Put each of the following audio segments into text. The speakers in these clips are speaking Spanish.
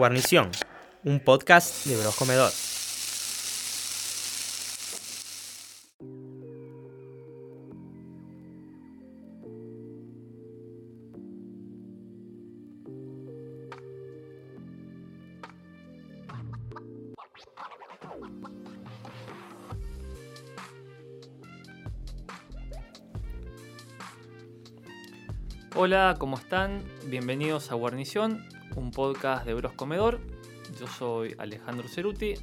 Guarnición, un podcast de Bros Comedor. Hola, ¿cómo están? Bienvenidos a Guarnición, un podcast de Bros Comedor. Yo soy Alejandro Ceruti.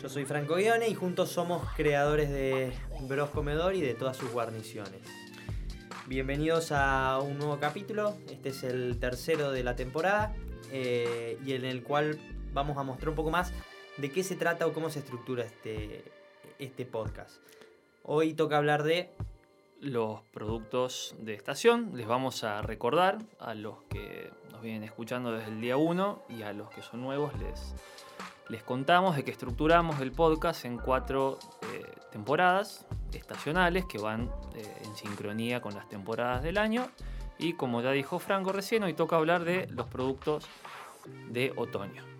Yo soy Franco Guione y juntos somos creadores de Bros Comedor y de todas sus guarniciones. Bienvenidos a un nuevo capítulo, este es el tercero de la temporada eh, y en el cual vamos a mostrar un poco más de qué se trata o cómo se estructura este, este podcast. Hoy toca hablar de los productos de estación. Les vamos a recordar a los que nos vienen escuchando desde el día 1 y a los que son nuevos les, les contamos de que estructuramos el podcast en cuatro eh, temporadas estacionales que van eh, en sincronía con las temporadas del año. Y como ya dijo Franco recién, hoy toca hablar de los productos de otoño.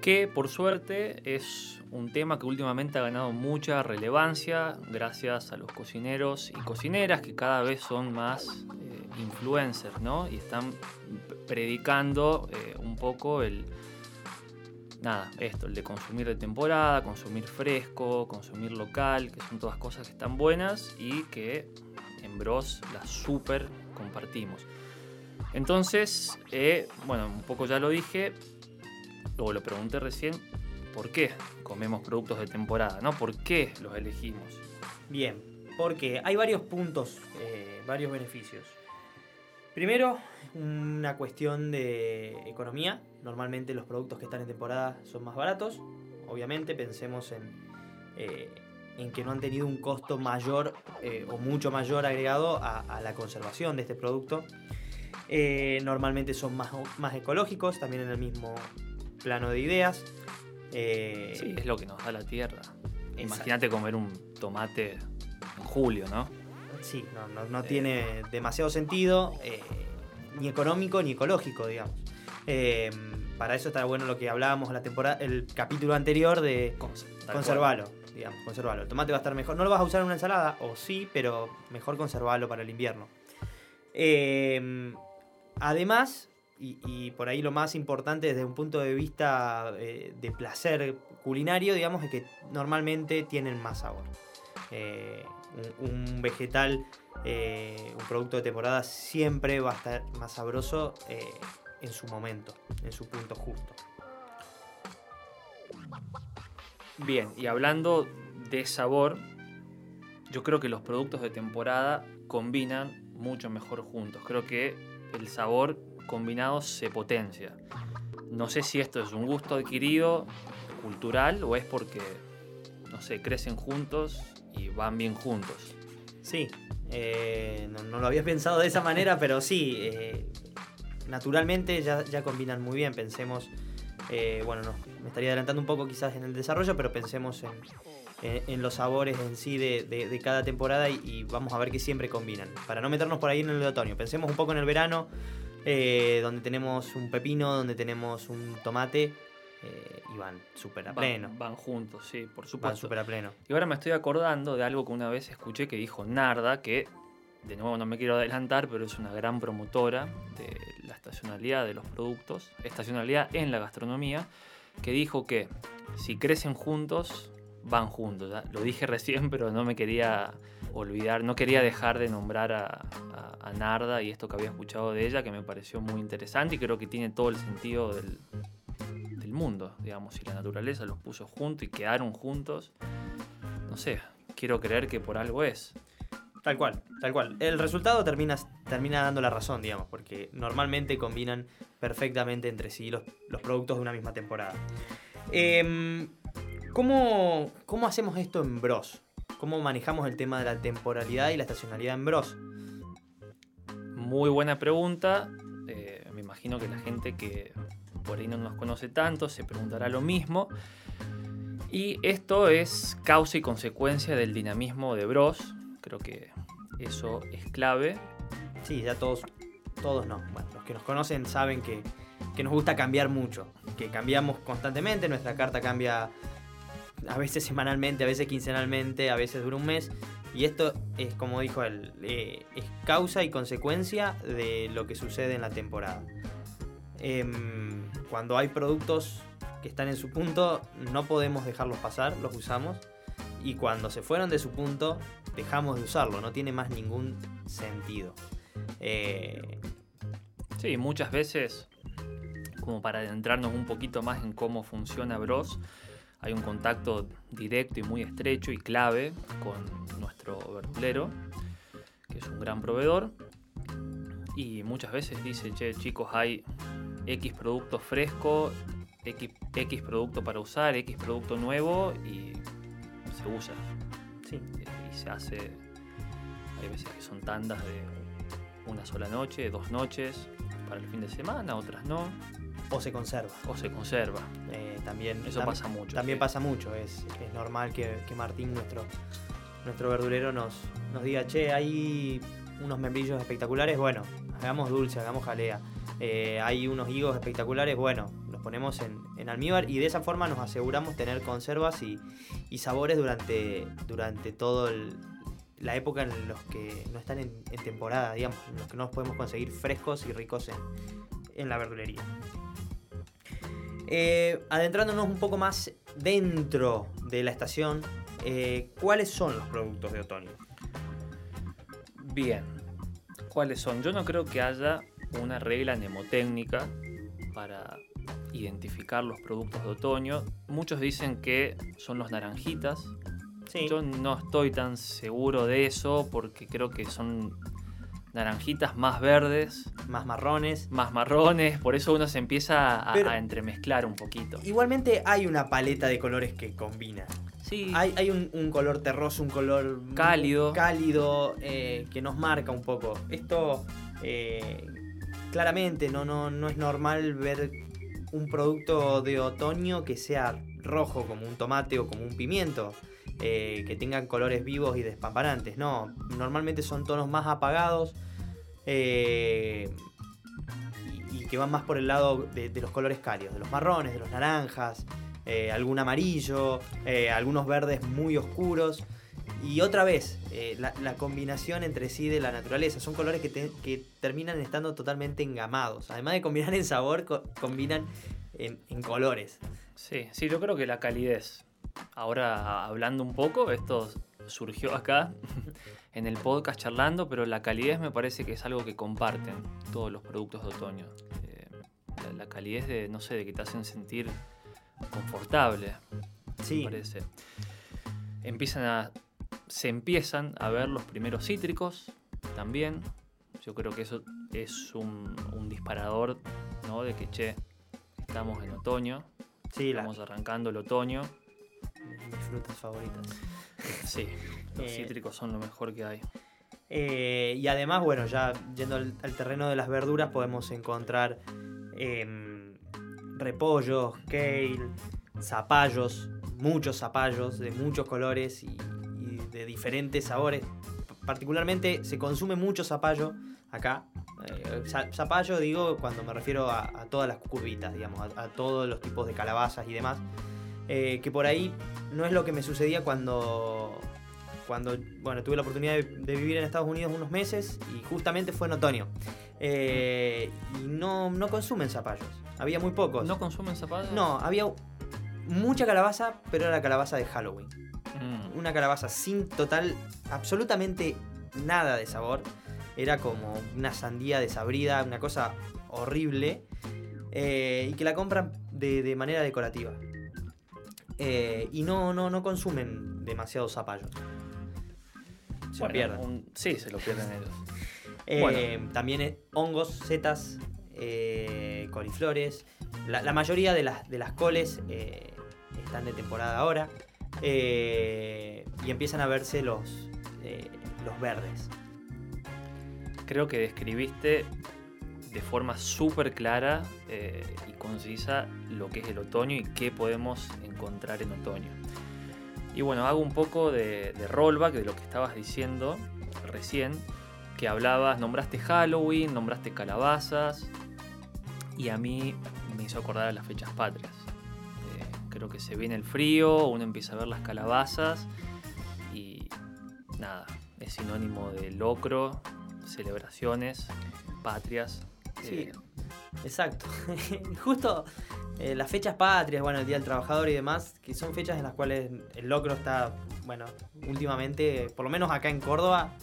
Que por suerte es un tema que últimamente ha ganado mucha relevancia gracias a los cocineros y cocineras que cada vez son más eh, influencers, ¿no? Y están predicando eh, un poco el, nada, esto, el de consumir de temporada, consumir fresco, consumir local, que son todas cosas que están buenas y que en Bros las super compartimos. Entonces, eh, bueno, un poco ya lo dije, luego lo pregunté recién, por qué comemos productos de temporada, ¿no? ¿Por qué los elegimos? Bien, porque hay varios puntos, eh, varios beneficios. Primero, una cuestión de economía. Normalmente los productos que están en temporada son más baratos. Obviamente pensemos en, eh, en que no han tenido un costo mayor eh, o mucho mayor agregado a, la conservación de este producto. normalmente son más, más ecológicos, también en el mismo plano de ideas. Eh, sí, es lo que nos da la tierra. Imagínate comer un tomate en julio, ¿no? Sí, no, tiene demasiado sentido, eh, ni económico ni ecológico, digamos. Eh, para eso está bueno lo que hablábamos la temporada, el capítulo anterior de conservarlo, digamos, conservarlo. El tomate va a estar mejor. No lo vas a usar en una ensalada, o sí, pero mejor conservarlo para el invierno. además, y, por ahí lo más importante desde un punto de vista eh, de placer culinario, digamos, es que normalmente tienen más sabor. Eh, un, vegetal, eh, un producto de temporada siempre va a estar más sabroso en su momento, en su punto justo. Bien, y hablando de sabor, yo creo que los productos de temporada combinan mucho mejor juntos. Creo que el sabor combinados se potencia. No sé si esto es un gusto adquirido, cultural, o es porque, no sé, crecen juntos y van bien juntos. Sí, eh, no, lo había pensado de esa manera, pero sí, eh, naturalmente ya, ya, combinan muy bien. Pensemos, eh, bueno, no, me estaría adelantando un poco quizás en el desarrollo, pero pensemos en, los sabores en sí de, cada temporada y, y, vamos a ver que siempre combinan. Para no meternos por ahí en el otoño, pensemos un poco en el verano eh, donde tenemos un pepino, donde tenemos un tomate. Eh, y van súper a pleno. Van, juntos, sí, por supuesto. Van súper a pleno. Y ahora me estoy acordando de algo que una vez escuché que dijo Narda, que de nuevo no me quiero adelantar, pero es una gran promotora de la estacionalidad de los productos, estacionalidad en la gastronomía, que dijo que si crecen juntos, van juntos. Lo dije recién, pero no me quería olvidar, no quería dejar de nombrar a, Narda y esto que había escuchado de ella, que me pareció muy interesante y creo que tiene todo el sentido del, mundo, digamos, si la naturaleza los puso juntos y quedaron juntos, no sé, quiero creer que por algo es. Tal cual, tal cual. El resultado termina, termina dando la razón, digamos, porque normalmente combinan perfectamente entre sí los, productos de una misma temporada. Em, ¿cómo, ¿Cómo hacemos esto en Bros? ¿Cómo manejamos el tema de la temporalidad y la estacionalidad en Bros? Muy buena pregunta. Eh, me imagino que la gente que por ahí no nos conoce tanto se preguntará lo mismo. Y esto es causa y consecuencia del dinamismo de Bros. Creo que eso es clave. Sí, ya todos todos no. Bueno, los que nos conocen saben que, que nos gusta cambiar mucho, que cambiamos constantemente, nuestra carta cambia a veces semanalmente, a veces quincenalmente, a veces dura un mes. Y esto es, como dijo él, eh, es causa y consecuencia de lo que sucede en la temporada. Em, cuando hay productos que están en su punto, no podemos dejarlos pasar, los usamos. Y cuando se fueron de su punto, dejamos de usarlo, no tiene más ningún sentido. Eh, sí, muchas veces, como para adentrarnos un poquito más en cómo funciona Bros, hay un contacto directo y muy estrecho y clave con nuestro verdulero, que es un gran proveedor. Y muchas veces dice, che, chicos, hay X producto fresco, X, X producto para usar, X producto nuevo y se usa. Sí. Y se hace, hay veces que son tandas de una sola noche, dos noches, para el fin de semana, otras no. O se conserva. O se conserva. Eh, también, Eso pasa mucho. También pasa mucho. Es, es normal que, que, Martín, nuestro, nuestro verdulero, nos, nos diga, che, hay unos membrillos espectaculares, bueno, hagamos dulce, hagamos jalea. Eh, hay unos higos espectaculares, bueno, los ponemos en, en, almíbar y de esa forma nos aseguramos tener conservas y, y sabores durante, durante todo la época en los que no están en, en, temporada, digamos, en los que no los podemos conseguir frescos y ricos en, en la verdulería. Eh, adentrándonos un poco más dentro de la estación, eh, ¿cuáles son los productos de otoño? Bien, ¿cuáles son? Yo no creo que haya una regla mnemotécnica para identificar los productos de otoño. Muchos dicen que son los naranjitas. Sí. Yo no estoy tan seguro de eso porque creo que son naranjitas más verdes. Más marrones. Más marrones, por eso uno se empieza a, Pero, a entremezclar un poquito. Igualmente hay una paleta de colores que combina. Sí. Hay, hay un, un, color terroso, un color cálido, cálido eh, que nos marca un poco. Esto eh, claramente no, no, no es normal ver un producto de otoño que sea rojo como un tomate o como un pimiento. Eh, que tengan colores vivos y despampanantes. No, normalmente son tonos más apagados eh, y, que van más por el lado de, los colores cálidos, de los marrones, de los naranjas, eh, algún amarillo, eh, algunos verdes muy oscuros. Y otra vez, la, combinación entre sí de la naturaleza. Son colores que, te, que, terminan estando totalmente engamados. Además de combinar en sabor, co combinan en, en colores. Sí, sí, yo creo que la calidez ahora hablando un poco, esto surgió acá en el podcast charlando, pero la calidez me parece que es algo que comparten todos los productos de otoño. Eh, la, la, calidez de, no sé, de que te hacen sentir confortable. Sí. Me parece. Empiezan a, se empiezan a ver los primeros cítricos también. Yo creo que eso es un, un disparador, ¿no? De que, che, estamos en otoño. Sí, estamos la... arrancando el otoño mis frutas favoritas. Sí, los eh, cítricos son lo mejor que hay. Eh, y además, bueno, ya yendo al, al, terreno de las verduras, podemos encontrar eh, repollos, kale, zapallos, muchos zapallos de muchos colores y, y, de diferentes sabores. Particularmente se consume mucho zapallo acá. Eh, zapallo digo cuando me refiero a, a todas las cucubitas, digamos, a, a todos los tipos de calabazas y demás. Eh, que por ahí no es lo que me sucedía cuando, cuando bueno, tuve la oportunidad de, de, vivir en Estados Unidos unos meses y justamente fue en otoño. Eh, y no, no consumen zapallos, había muy pocos. ¿No consumen zapallos? No, había mucha calabaza, pero era la calabaza de Halloween. Mm. Una calabaza sin total, absolutamente nada de sabor. Era como una sandía desabrida, una cosa horrible. Eh, y que la compran de, de manera decorativa. Eh, y no, no, no consumen demasiado zapallo. Se bueno, lo pierden. Un, sí, se lo pierden ellos. Eh, bueno. También eh, hongos, setas, eh, coliflores. La, la, mayoría de las, de las coles están de temporada ahora. y empiezan a verse los, los verdes. Creo que describiste de forma súper clara eh, y concisa lo que es el otoño y qué podemos encontrar en otoño. Y bueno, hago un poco de, de rollback de lo que estabas diciendo recién. que hablabas, nombraste Halloween, nombraste calabazas, y a mí me hizo acordar a las fechas patrias. Eh, creo que se viene el frío, uno empieza a ver las calabazas y nada, es sinónimo de locro, celebraciones, patrias. Sí, eh, exacto. Justo eh, las fechas patrias, bueno, el Día del Trabajador y demás, que son fechas en las cuales el locro está, bueno, últimamente, por lo menos acá en Córdoba,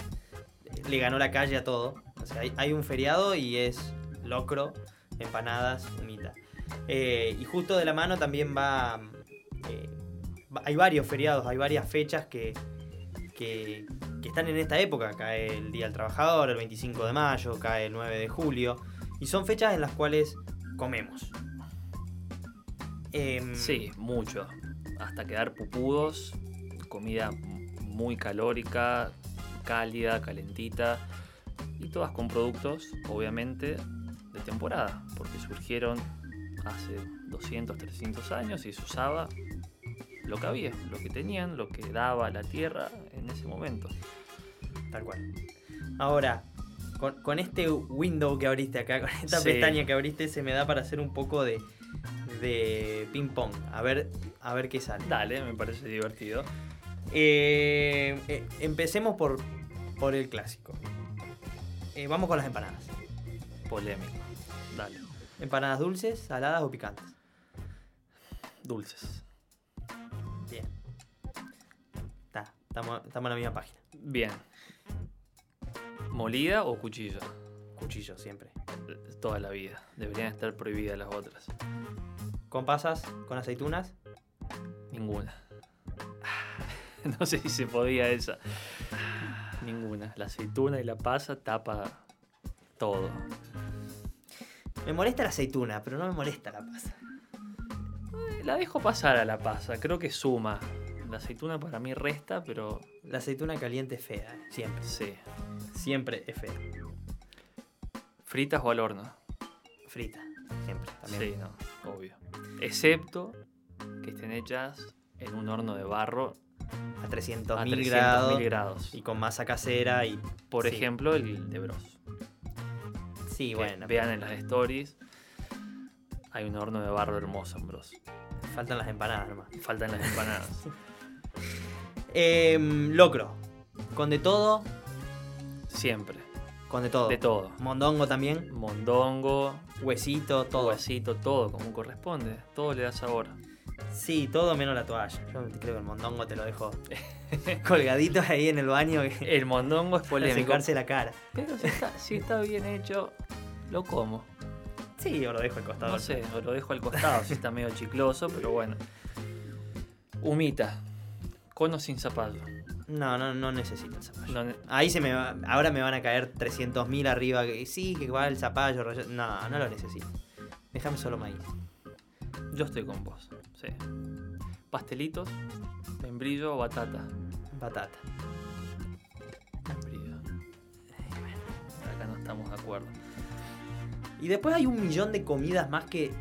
eh, le ganó la calle a todo. O sea, hay, hay un feriado y es locro, empanadas, humita. Y justo de la mano también va, va- hay varios feriados, hay varias fechas que, que, que están en esta época. Cae el Día del Trabajador, el 25 de mayo, cae el 9 de julio. Y son fechas en las cuales comemos. Em, Sí, mucho. Hasta quedar pupudos, comida muy calórica, cálida, calentita. Y todas con productos, obviamente, de temporada, porque surgieron hace 200, 300 años y se usaba lo que había, lo que tenían, lo que daba la tierra en ese momento. Tal cual. Ahora, con, con este window que abriste acá, con esta Sí. pestaña que abriste, se me da para hacer un poco de, de ping pong. A ver, a ver qué sale. Dale, me parece divertido. Eh, eh, empecemos por, por el clásico. Eh, vamos con las empanadas. Polémico. Dale. ¿Empanadas dulces, saladas o picantes? Dulces. Bien. Está, estamos, estamos en la misma página. Bien. ¿Molida o cuchillo? Cuchillo siempre. Toda la vida. Deberían estar prohibidas las otras. ¿Con pasas? ¿Con aceitunas? Ninguna. No sé si se podía esa. Ninguna. La aceituna y la pasa tapa todo. Me molesta la aceituna, pero no me molesta la pasa. Eh, La dejo pasar a la pasa. Creo que suma. La aceituna para mí resta, pero La aceituna caliente es fea, eh, siempre. sí. Siempre es fea. ¿Fritas o al horno? Frita, siempre. También. Sí, no, obvio. Excepto que estén hechas en un horno de barro A 300.000 a 300.000 grados, grados. y con masa casera y... Por sí. ejemplo, el de Bros. Sí, Que bueno, Vean en las stories. Hay un horno de barro hermoso en Bros. faltan las empanadas nomás. Faltan las empanadas. Em, locro, con de todo, Siempre. con de todo. De todo. Mondongo también, Mondongo, huesito, todo. huesito, todo como corresponde. Todo le da sabor. Sí, todo menos la toalla. Yo creo que el mondongo te lo dejo colgadito ahí en el baño El mondongo es para polémico. secarse la cara. Pero si está, si está bien hecho, lo como. Sí, yo lo dejo al costado. No sé, o lo dejo al costado si está medio chicloso, pero bueno. Humita. Con o sin zapallo. No, no, no necesito el zapallo. No ne- Ahí se me va- ahora me van a caer 300.000 arriba. Que, sí, que va el zapallo. rollo- No, no lo necesito. Déjame solo maíz. yo estoy con vos. Sí. Pastelitos, membrillo o batata. Batata. Membrillo. Acá no estamos de acuerdo. Y después hay un millón de comidas más que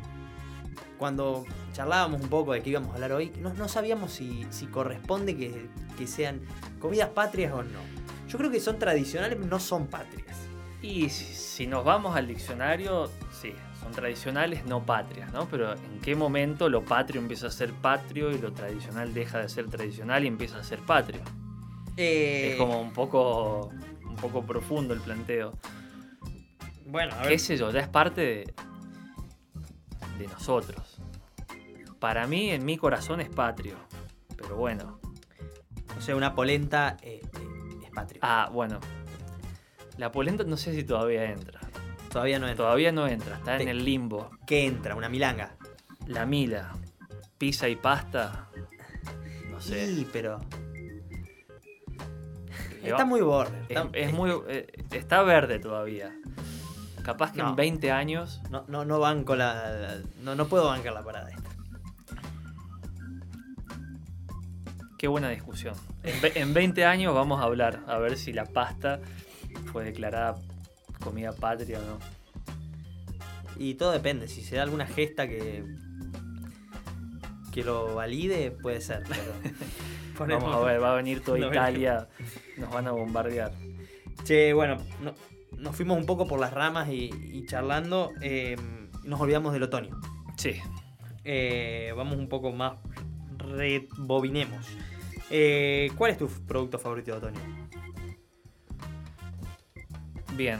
cuando charlábamos un poco de qué íbamos a hablar hoy, no, no sabíamos si, si corresponde que, que sean comidas patrias o no. Yo creo que son tradicionales, no son patrias. Y si, si nos vamos al diccionario, sí, son tradicionales, no patrias, ¿no? Pero ¿en qué momento lo patrio empieza a ser patrio y lo tradicional deja de ser tradicional y empieza a ser patrio? Eh, Es como un poco, un poco profundo el planteo. Bueno, a ver. qué sé yo, ya es parte de, de nosotros. Para mí, en mi corazón es patrio. Pero bueno. O sea, una polenta eh, eh, es patria. Ah, bueno. La polenta no sé si todavía entra. Todavía no entra. Todavía no entra, está en el limbo. ¿Qué entra? Una milanga. La mila, pizza y pasta. No sé. Sí, pero. Está muy borde. Está, es muy, eh, está verde todavía. Capaz que No. en 20 años. No, no, no banco la. la- no, no puedo bancar la parada esta. Qué buena discusión. En, ve- en 20 años vamos a hablar, a ver si la pasta fue declarada comida patria o no. Y todo depende. Si se da alguna gesta que. que lo valide, puede ser. Pero. Vamos a ver, va a venir toda Italia, nos van a bombardear. Che, bueno, no- nos fuimos un poco por las ramas y, y charlando. eh, nos olvidamos del otoño. Sí. Eh, vamos un poco más. Rebobinemos. Eh, ¿Cuál es tu producto favorito de otoño? Bien.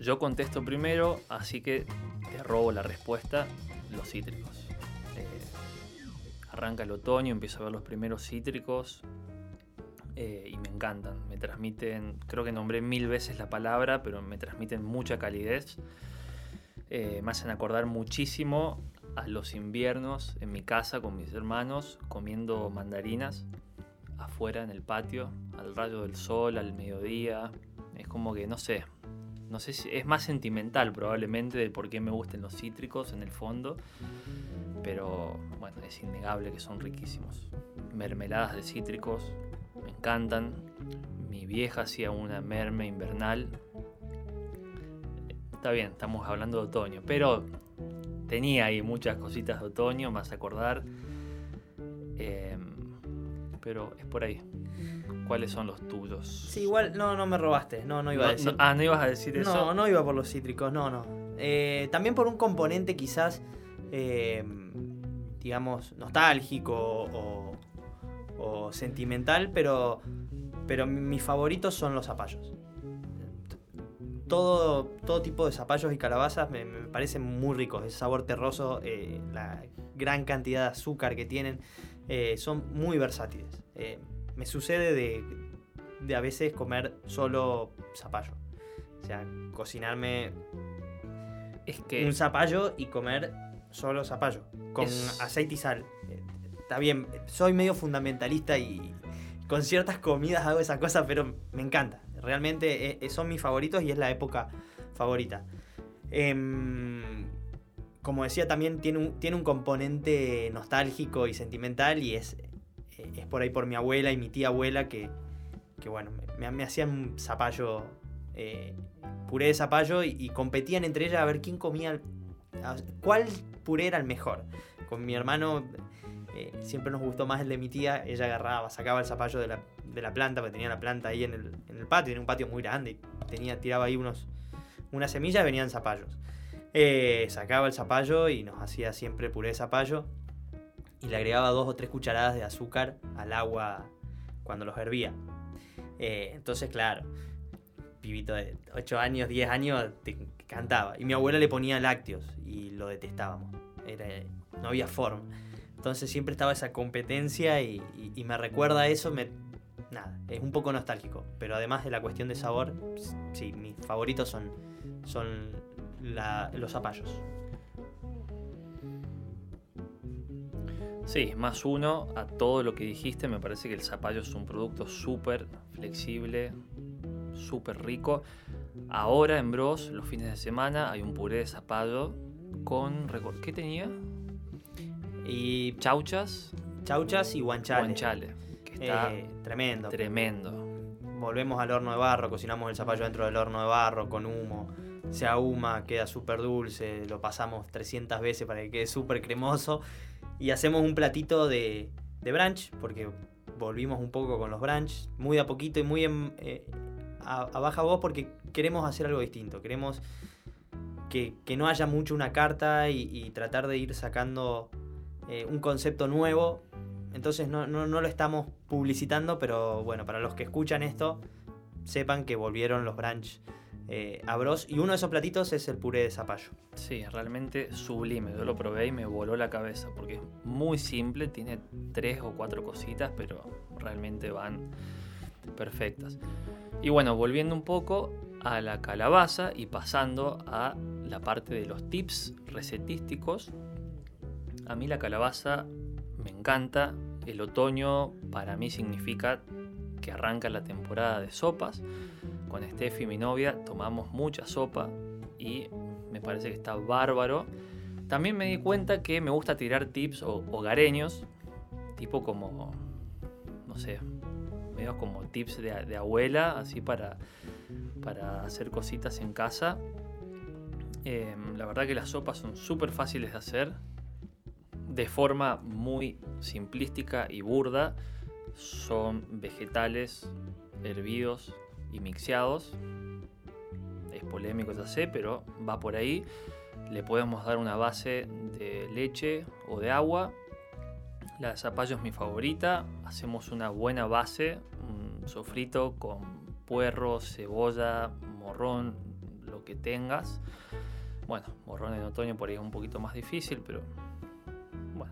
Yo contesto primero, así que te robo la respuesta. Los cítricos. Eh, arranca el otoño, empiezo a ver los primeros cítricos. Eh, y me encantan. Me transmiten, creo que nombré mil veces la palabra, pero me transmiten mucha calidez. Eh, me hacen acordar muchísimo a los inviernos en mi casa con mis hermanos, comiendo mandarinas afuera en el patio, al rayo del sol, al mediodía. Es como que, no sé, no sé si es más sentimental probablemente del por qué me gusten los cítricos en el fondo, pero bueno, es innegable que son riquísimos. Mermeladas de cítricos, me encantan. Mi vieja hacía una merme invernal. Está bien, estamos hablando de otoño, pero tenía ahí muchas cositas de otoño, más acordar. Eh, pero es por ahí. ¿Cuáles son los tuyos? Sí, igual no, no me robaste. No, no iba a decir. no- ah, ¿no ibas a decir eso? No, no iba por los cítricos, no, no. Eh, también por un componente quizás, eh, digamos, nostálgico o, o sentimental, pero, pero mis favoritos son los zapallos. Todo, todo tipo de zapallos y calabazas me, me parecen muy ricos. El sabor terroso, eh, la gran cantidad de azúcar que tienen, eh, son muy versátiles. Eh, me sucede de, de a veces comer solo zapallo. O sea, cocinarme Es que un zapallo y comer solo zapallo. Con Es- aceite y sal. Bien, soy medio fundamentalista y con ciertas comidas hago esa cosa, pero me encanta. Realmente eh, eh, son mis favoritos y es la época favorita. Em, como decía, también tiene un, tiene un componente nostálgico y sentimental y es, eh, es por ahí por mi abuela y mi tía abuela que, que bueno, me, me hacían zapallo, puré de zapallo y, competían entre ellas a ver quién comía, cuál puré era el mejor. Con mi hermano eh, siempre nos gustó más el de mi tía, ella agarraba, sacaba el zapallo de la, de la planta, porque tenía la planta ahí en el, en el patio, tenía un patio muy grande, tenía, tiraba ahí unos, unas semillas venían zapallos. Eh, sacaba el zapallo y nos hacía siempre puré de zapallo y le agregaba dos o tres cucharadas de azúcar al agua cuando los hervía. Eh, entonces, claro, pibito de 8 años, 10 años, cantaba. Y mi abuela le ponía lácteos y lo detestábamos. No había forma. Entonces siempre estaba esa competencia y, me recuerda a eso. Nada, es un poco nostálgico. Pero además de la cuestión de sabor, sí, mis favoritos son, son los zapallos. Sí, más uno a todo lo que dijiste. Me parece que el zapallo es un producto súper flexible, súper rico. Ahora en Bros, los fines de semana, hay un puré de zapallo con. ¿Qué tenía? Y Chauchas, chauchas y guanchales. guanchale. Que está Eh, tremendo. tremendo. Volvemos al horno de barro, cocinamos el zapallo dentro del horno de barro con humo. Se ahuma, queda súper dulce, lo pasamos 300 veces para que quede súper cremoso. Y hacemos un platito de, de brunch, porque volvimos un poco con los brunch, muy a poquito y muy en- eh, a, a baja voz, porque queremos hacer algo distinto. Queremos que, que no haya mucho una carta y, y tratar de ir sacando eh, un concepto nuevo entonces no, no, no lo estamos publicitando, pero bueno, para los que escuchan esto, sepan que volvieron los brunch eh, a Bros. Y uno de esos platitos es el puré de zapallo. Sí, realmente sublime. Yo lo probé y me voló la cabeza porque es muy simple, tiene tres o cuatro cositas, pero realmente van perfectas. Y bueno, volviendo un poco a la calabaza y pasando a la parte de los tips recetísticos. A mí la calabaza me encanta. El otoño para mí significa que arranca la temporada de sopas. Con Steffi, mi novia, tomamos mucha sopa y me parece que está bárbaro. También me di cuenta que me gusta tirar tips ho- hogareños, tipo como, no sé, medio como tips de, abuela, así para, para hacer cositas en casa. Eh, la verdad que las sopas son súper fáciles de hacer, de forma muy simplística y burda. Son vegetales hervidos y mixeados. Es polémico, ya sé, pero va por ahí. Le podemos dar una base de leche o de agua. La de zapallo es mi favorita. Hacemos una buena base, un sofrito con puerro, cebolla, morrón, lo que tengas. Bueno, morrón en otoño por ahí es un poquito más difícil, pero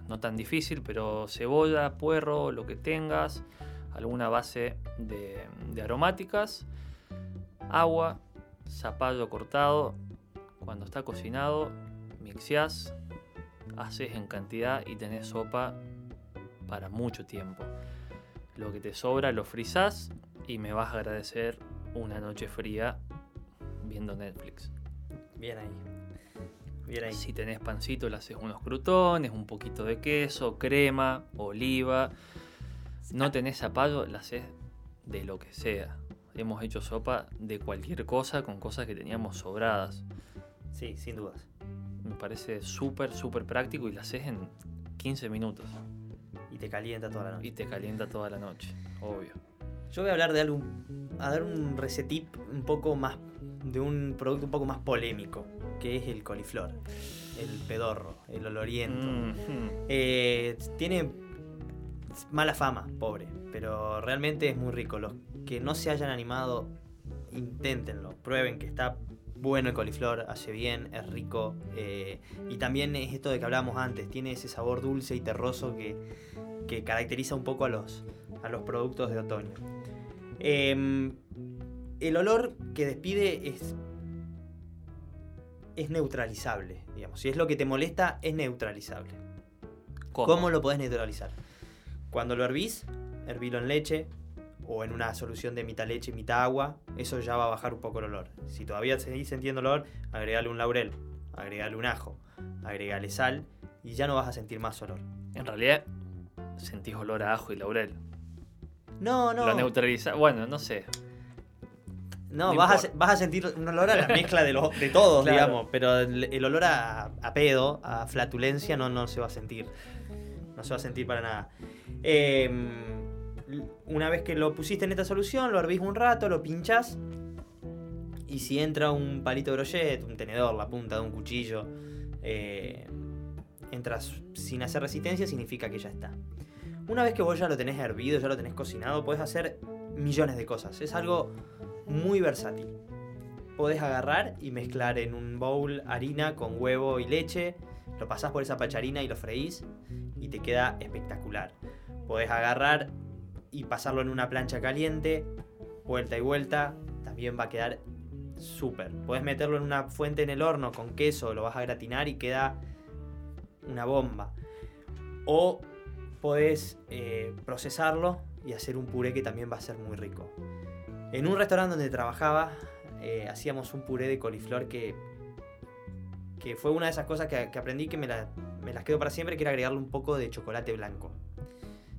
no tan difícil, pero cebolla, puerro, lo que tengas, alguna base de, aromáticas, agua, zapallo cortado. Cuando está cocinado, mixeás, haces en cantidad y tenés sopa para mucho tiempo. Lo que te sobra lo frizás y me vas a agradecer una noche fría viendo Netflix. Bien ahí. Bien ahí. Si tenés pancito, le haces unos crutones, un poquito de queso, crema, oliva. No tenés zapallo, le haces de lo que sea. Hemos hecho sopa de cualquier cosa con cosas que teníamos sobradas. Sí, sin dudas. Me parece súper, súper práctico y la haces en 15 minutos. Y te calienta toda la noche. Y te calienta toda la noche, obvio. Yo voy a hablar de algo, a dar un recetip un poco más, de un producto un poco más polémico, que es el coliflor, el pedorro, el oloriento. Eh, tiene mala fama, pobre, pero realmente es muy rico. Los que no se hayan animado, inténtenlo, prueben que está bueno el coliflor, hace bien, es rico. eh, y también es esto de que hablábamos antes, tiene ese sabor dulce y terroso que, que caracteriza un poco a los, a los productos de otoño. Em, el olor que despide es, es neutralizable, digamos. Si es lo que te molesta, es neutralizable. ¿Cómo? ¿Cómo lo podés neutralizar? Cuando lo hervís, hervilo en leche o en una solución de mitad leche y mitad agua, eso ya va a bajar un poco el olor. Si todavía seguís sintiendo olor, agregale un laurel, agregale un ajo, agregale sal y ya no vas a sentir más olor. En realidad, sentís olor a ajo y laurel. No, no. Lo neutraliza. Bueno, no sé. No, vas, a, vas a sentir un olor a la mezcla de, los de todos, Claro. digamos. Pero el, el olor a, a pedo, a flatulencia, no, no se va a sentir. No se va a sentir para nada. Eh, una vez que lo pusiste en esta solución, lo hervís un rato, lo pinchás. Y si entra un palito de brochet, un tenedor, la punta de un cuchillo, eh, entras sin hacer resistencia, significa que ya está. Una vez que vos ya lo tenés hervido, ya lo tenés cocinado, podés hacer millones de cosas. Es algo muy versátil. Podés agarrar y mezclar en un bowl harina con huevo y leche, lo pasás por esa pacharina y lo freís y te queda espectacular. Podés agarrar y pasarlo en una plancha caliente, vuelta y vuelta, también va a quedar súper. Podés meterlo en una fuente en el horno con queso, lo vas a gratinar y queda una bomba. O podés eh, procesarlo y hacer un puré que también va a ser muy rico. En un restaurante donde trabajaba, eh, hacíamos un puré de coliflor que, que fue una de esas cosas que, que aprendí que me, la- me las quedo para siempre, que era agregarle un poco de chocolate blanco.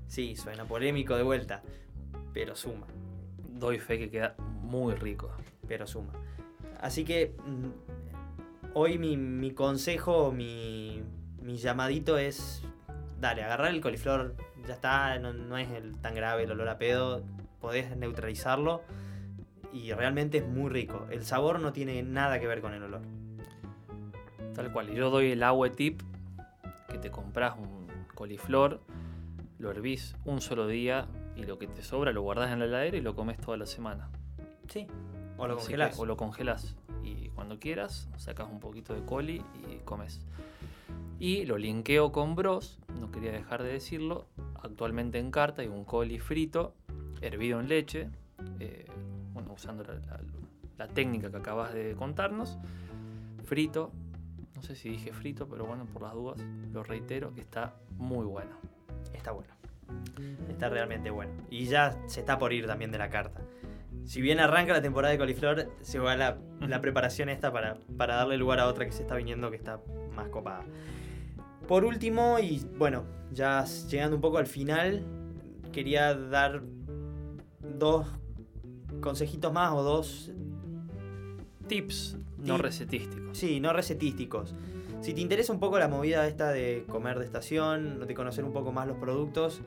Sí, suena polémico de vuelta, pero suma, Doy fe que queda muy rico. pero suma. Así que mm, hoy mi, mi consejo, mi, mi llamadito es, dale, agarrar el coliflor, ya está, no, no es el, tan grave el olor a pedo, podés neutralizarlo y realmente es muy rico. El sabor no tiene nada que ver con el olor. Tal cual. Y yo doy el agua tip que te compras un coliflor, lo hervís un solo día y lo que te sobra lo guardás en la heladera y lo comes toda la semana. Sí. O lo Así que- congelás. o lo congelas. Y cuando quieras, sacas un poquito de coli y comes. Y lo linkeo con Bros, no quería dejar de decirlo. Actualmente en carta hay un coli frito, hervido en leche, eh, bueno, usando la, la- la técnica que acabas de contarnos. Frito, no sé si dije frito, pero bueno, por las dudas, lo reitero, que está muy bueno. Está bueno. Está realmente bueno. Y ya se está por ir también de la carta. Si bien arranca la temporada de coliflor, se va la, la preparación esta para, para darle lugar a otra que se está viniendo que está más copada. Por último, y bueno, ya llegando un poco al final, quería dar dos consejitos más o dos Tips no recetísticos. Sí, no recetísticos. Si te interesa un poco la movida esta de comer de estación, de conocer un poco más los productos,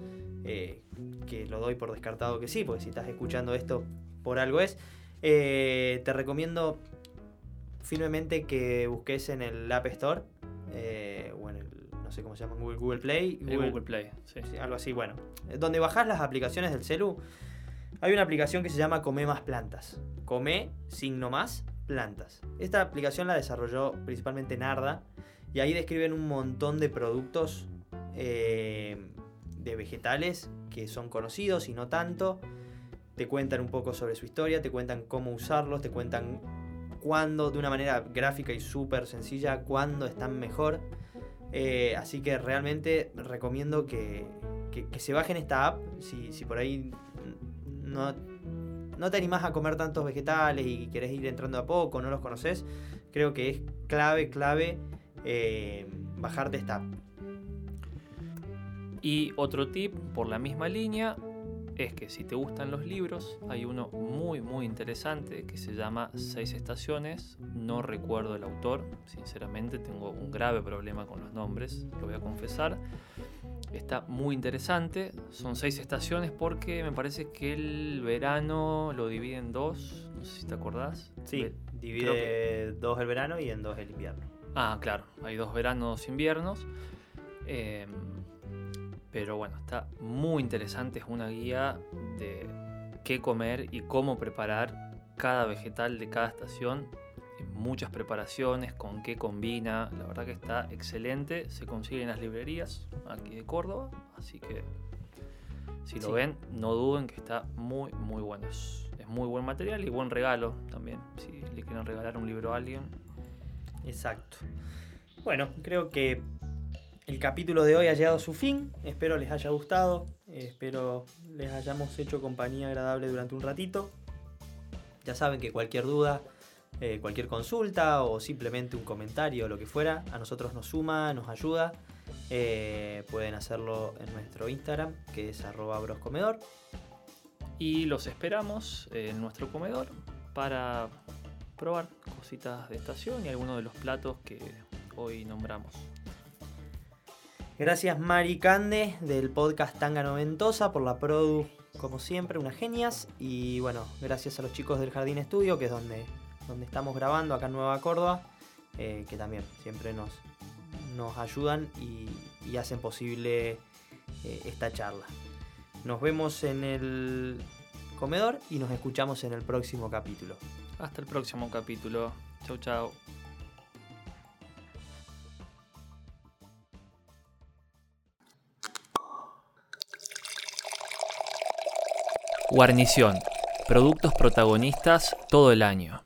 eh, que lo doy por descartado que sí, porque si estás escuchando esto por algo es, Eh, te recomiendo firmemente que busques en el App Store eh, o en el, no sé cómo se llama, Google, Google Play. El Google Play, sí. algo así, bueno. Donde bajás las aplicaciones del celu, hay una aplicación que se llama Come Más Plantas. Come, signo más, plantas. Esta aplicación la desarrolló principalmente Narda y ahí describen un montón de productos eh, de vegetales que son conocidos y no tanto. Te cuentan un poco sobre su historia, te cuentan cómo usarlos, te cuentan cuándo, de una manera gráfica y súper sencilla, cuándo están mejor. Eh, así que realmente recomiendo que, que- que se bajen esta app. Si, si por ahí no, te animás a comer tantos vegetales y querés ir entrando a poco, no los conoces, creo que es clave, clave eh, bajarte esta. Y otro tip por la misma línea es que si te gustan los libros, hay uno muy muy interesante que se llama Seis Estaciones. No recuerdo el autor, sinceramente tengo un grave problema con los nombres, lo voy a confesar. Está muy interesante, son seis estaciones porque me parece que el verano lo divide en dos, no sé si te acordás. Sí, Ve- divide dos el verano y en dos el invierno. Ah, claro, hay dos veranos, dos inviernos. Eh, pero bueno, está muy interesante, es una guía de qué comer y cómo preparar cada vegetal de cada estación. Muchas preparaciones, con qué combina, la verdad que está excelente. Se consigue en las librerías aquí de Córdoba, así que si lo Sí. ven, no duden que está muy, muy bueno. Es, es muy buen material y buen regalo también. Si le quieren regalar un libro a alguien, Exacto. Bueno, creo que el capítulo de hoy ha llegado a su fin. Espero les haya gustado. eh, Espero les hayamos hecho compañía agradable durante un ratito. Ya saben que cualquier duda, eh, cualquier consulta o simplemente un comentario o lo que fuera, a nosotros nos suma, nos ayuda. Eh, pueden hacerlo en nuestro Instagram, que es arroba broscomedor. Y los esperamos en nuestro comedor para probar cositas de estación y algunos de los platos que hoy nombramos. Gracias Mari Cande del podcast Tanga Noventosa por la produ, como siempre, unas genias. Y bueno, gracias a los chicos del Jardín Estudio, que es donde, donde estamos grabando acá en Nueva Córdoba, eh, que también siempre nos, nos ayudan y, y hacen posible eh, esta charla. Nos vemos en el comedor y nos escuchamos en el próximo capítulo. Hasta el próximo capítulo. Chau, chau. Guarnición. Productos protagonistas todo el año.